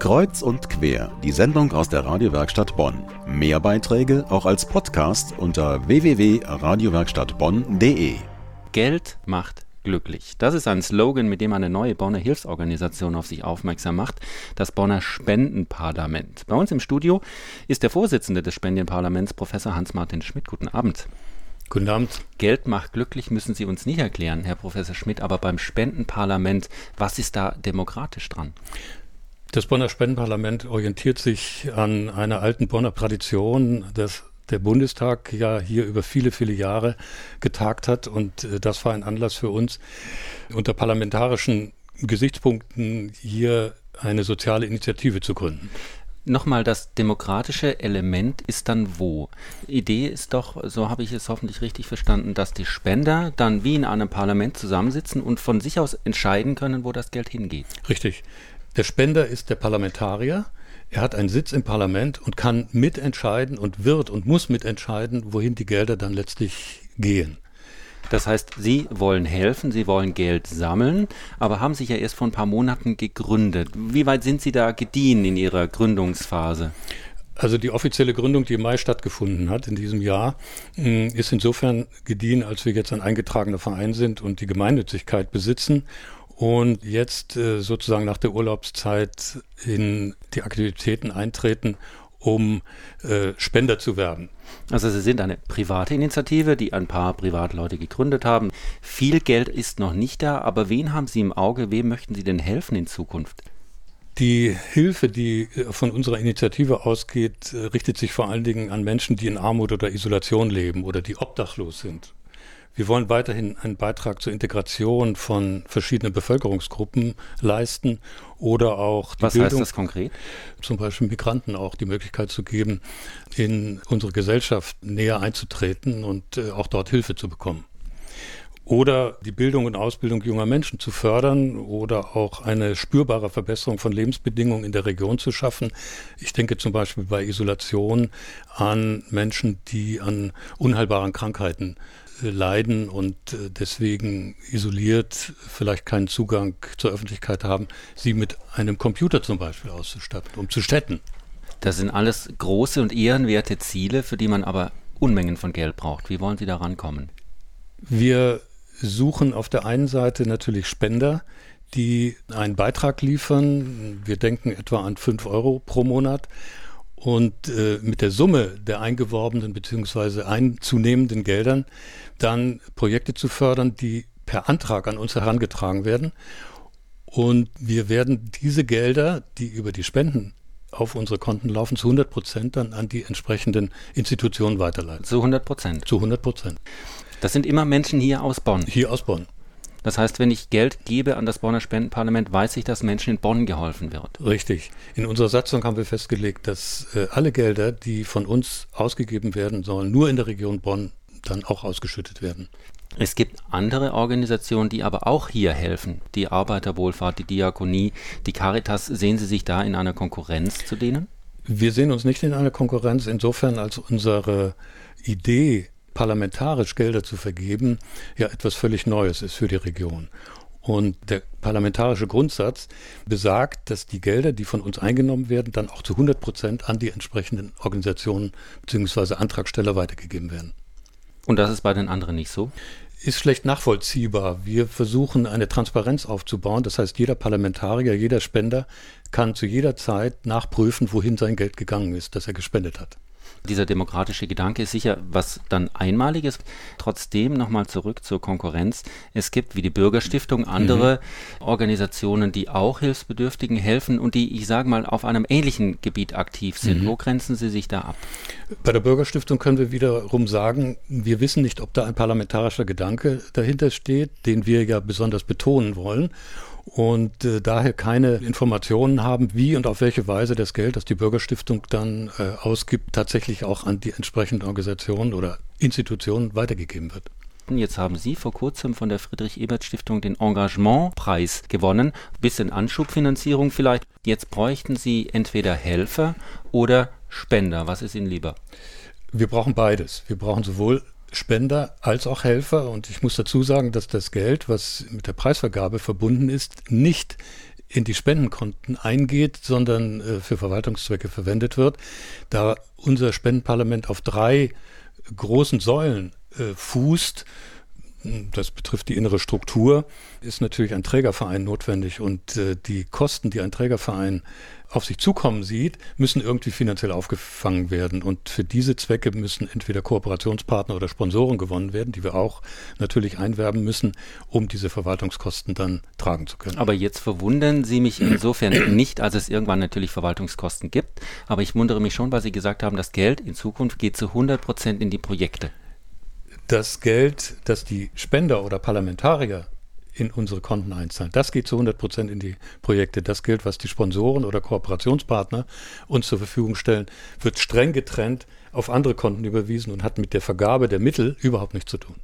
Kreuz und quer, die Sendung aus der Radiowerkstatt Bonn. Mehr Beiträge auch als Podcast unter www.radiowerkstattbonn.de. Geld macht glücklich. Das ist ein Slogan, mit dem eine neue Bonner Hilfsorganisation auf sich aufmerksam macht, das Bonner Spendenparlament. Bei uns im Studio ist der Vorsitzende des Spendenparlaments, Professor Hans-Martin Schmidt. Guten Abend. Guten Abend. Geld macht glücklich, müssen Sie uns nicht erklären, Herr Professor Schmidt, aber beim Spendenparlament, was ist da demokratisch dran? Das Bonner Spendenparlament orientiert sich an einer alten Bonner Tradition, dass der Bundestag ja hier über viele, viele Jahre getagt hat. Und äh, das war ein Anlass für uns, unter parlamentarischen Gesichtspunkten hier eine soziale Initiative zu gründen. Nochmal, das demokratische Element ist dann wo? Idee ist doch, so habe ich es hoffentlich richtig verstanden, dass die Spender dann wie in einem Parlament zusammensitzen und von sich aus entscheiden können, wo das Geld hingeht. Richtig. Der Spender ist der Parlamentarier. Er hat einen Sitz im Parlament und kann mitentscheiden und wird und muss mitentscheiden, wohin die Gelder dann letztlich gehen. Das heißt, Sie wollen helfen, Sie wollen Geld sammeln, aber haben sich ja erst vor ein paar Monaten gegründet. Wie weit sind Sie da gediehen in Ihrer Gründungsphase? Also die offizielle Gründung, die im Mai stattgefunden hat in diesem Jahr, mm, ist insofern gediehen, als wir jetzt ein eingetragener Verein sind und die Gemeinnützigkeit besitzen und jetzt äh, sozusagen nach der Urlaubszeit in die Aktivitäten eintreten, um äh, Spender zu werden. Also Sie sind eine private Initiative, die ein paar Privatleute gegründet haben. Viel Geld ist noch nicht da, aber wen haben Sie im Auge? Wem möchten Sie denn helfen in Zukunft? Die Hilfe, die äh, von unserer Initiative ausgeht, äh, richtet sich vor allen Dingen an Menschen, die in Armut oder Isolation leben oder die obdachlos sind. Wir wollen weiterhin einen Beitrag zur Integration von verschiedenen Bevölkerungsgruppen leisten oder auch die Was Bildung, heißt das konkret? Zum Beispiel Migranten auch die Möglichkeit zu geben, in unsere Gesellschaft näher einzutreten und äh, auch dort Hilfe zu bekommen oder die Bildung und Ausbildung junger Menschen zu fördern oder auch eine spürbare Verbesserung von Lebensbedingungen in der Region zu schaffen. Ich denke zum Beispiel bei Isolation an Menschen, die an unheilbaren Krankheiten leiden und äh, deswegen isoliert vielleicht keinen Zugang zur Öffentlichkeit haben, sie mit einem Computer zum Beispiel auszustatten, um zu städten. Das sind alles große und ehrenwerte Ziele, für die man aber Unmengen von Geld braucht. Wie wollen Sie da rankommen? Wir suchen auf der einen Seite natürlich Spender, die einen Beitrag liefern. Wir denken etwa an 5 Euro pro Monat und äh, mit der Summe der eingeworbenen bzw. einzunehmenden Geldern dann Projekte zu fördern, die per Antrag an uns herangetragen werden. Und wir werden diese Gelder, die über die Spenden auf unsere Konten laufen, zu 100 Prozent dann an die entsprechenden Institutionen weiterleiten. Zu 100 Prozent? Zu 100 Prozent. Das sind immer Menschen hier aus Bonn? Hier aus Bonn. Das heißt, wenn ich Geld gebe an das Bonner Spendenparlament, weiß ich, dass Menschen in Bonn geholfen wird. Richtig. In unserer Satzung haben wir festgelegt, dass äh, alle Gelder, die von uns ausgegeben werden sollen, nur in der Region Bonn dann auch ausgeschüttet werden. Es gibt andere Organisationen, die aber auch hier helfen. Die Arbeiterwohlfahrt, die Diakonie, die Caritas. Sehen Sie sich da in einer Konkurrenz zu denen? Wir sehen uns nicht in einer Konkurrenz, insofern als unsere Idee parlamentarisch Gelder zu vergeben, ja etwas völlig Neues ist für die Region. Und der parlamentarische Grundsatz besagt, dass die Gelder, die von uns eingenommen werden, dann auch zu 100 Prozent an die entsprechenden Organisationen bzw. Antragsteller weitergegeben werden. Und das ist bei den anderen nicht so? Ist schlecht nachvollziehbar. Wir versuchen eine Transparenz aufzubauen. Das heißt, jeder Parlamentarier, jeder Spender kann zu jeder Zeit nachprüfen, wohin sein Geld gegangen ist, das er gespendet hat. Dieser demokratische Gedanke ist sicher was dann Einmaliges. Trotzdem nochmal zurück zur Konkurrenz. Es gibt wie die Bürgerstiftung andere mhm. Organisationen, die auch Hilfsbedürftigen helfen und die, ich sage mal, auf einem ähnlichen Gebiet aktiv sind. Mhm. Wo grenzen Sie sich da ab? Bei der Bürgerstiftung können wir wiederum sagen, wir wissen nicht, ob da ein parlamentarischer Gedanke dahinter steht, den wir ja besonders betonen wollen und äh, daher keine Informationen haben, wie und auf welche Weise das Geld, das die Bürgerstiftung dann äh, ausgibt, tatsächlich auch an die entsprechenden Organisationen oder Institutionen weitergegeben wird. Jetzt haben Sie vor kurzem von der Friedrich-Ebert-Stiftung den Engagementpreis gewonnen. Bisschen Anschubfinanzierung vielleicht. Jetzt bräuchten Sie entweder Helfer oder Spender. Was ist Ihnen lieber? Wir brauchen beides. Wir brauchen sowohl Spender als auch Helfer. Und ich muss dazu sagen, dass das Geld, was mit der Preisvergabe verbunden ist, nicht in die Spendenkonten eingeht, sondern äh, für Verwaltungszwecke verwendet wird, da unser Spendenparlament auf drei großen Säulen äh, fußt. Das betrifft die innere Struktur, ist natürlich ein Trägerverein notwendig und äh, die Kosten, die ein Trägerverein auf sich zukommen sieht, müssen irgendwie finanziell aufgefangen werden. Und für diese Zwecke müssen entweder Kooperationspartner oder Sponsoren gewonnen werden, die wir auch natürlich einwerben müssen, um diese Verwaltungskosten dann tragen zu können. Aber jetzt verwundern Sie mich insofern nicht, als es irgendwann natürlich Verwaltungskosten gibt. Aber ich wundere mich schon, weil Sie gesagt haben, das Geld in Zukunft geht zu 100 Prozent in die Projekte. Das Geld, das die Spender oder Parlamentarier in unsere Konten einzahlen. Das geht zu 100 Prozent in die Projekte. Das gilt, was die Sponsoren oder Kooperationspartner uns zur Verfügung stellen, wird streng getrennt auf andere Konten überwiesen und hat mit der Vergabe der Mittel überhaupt nichts zu tun.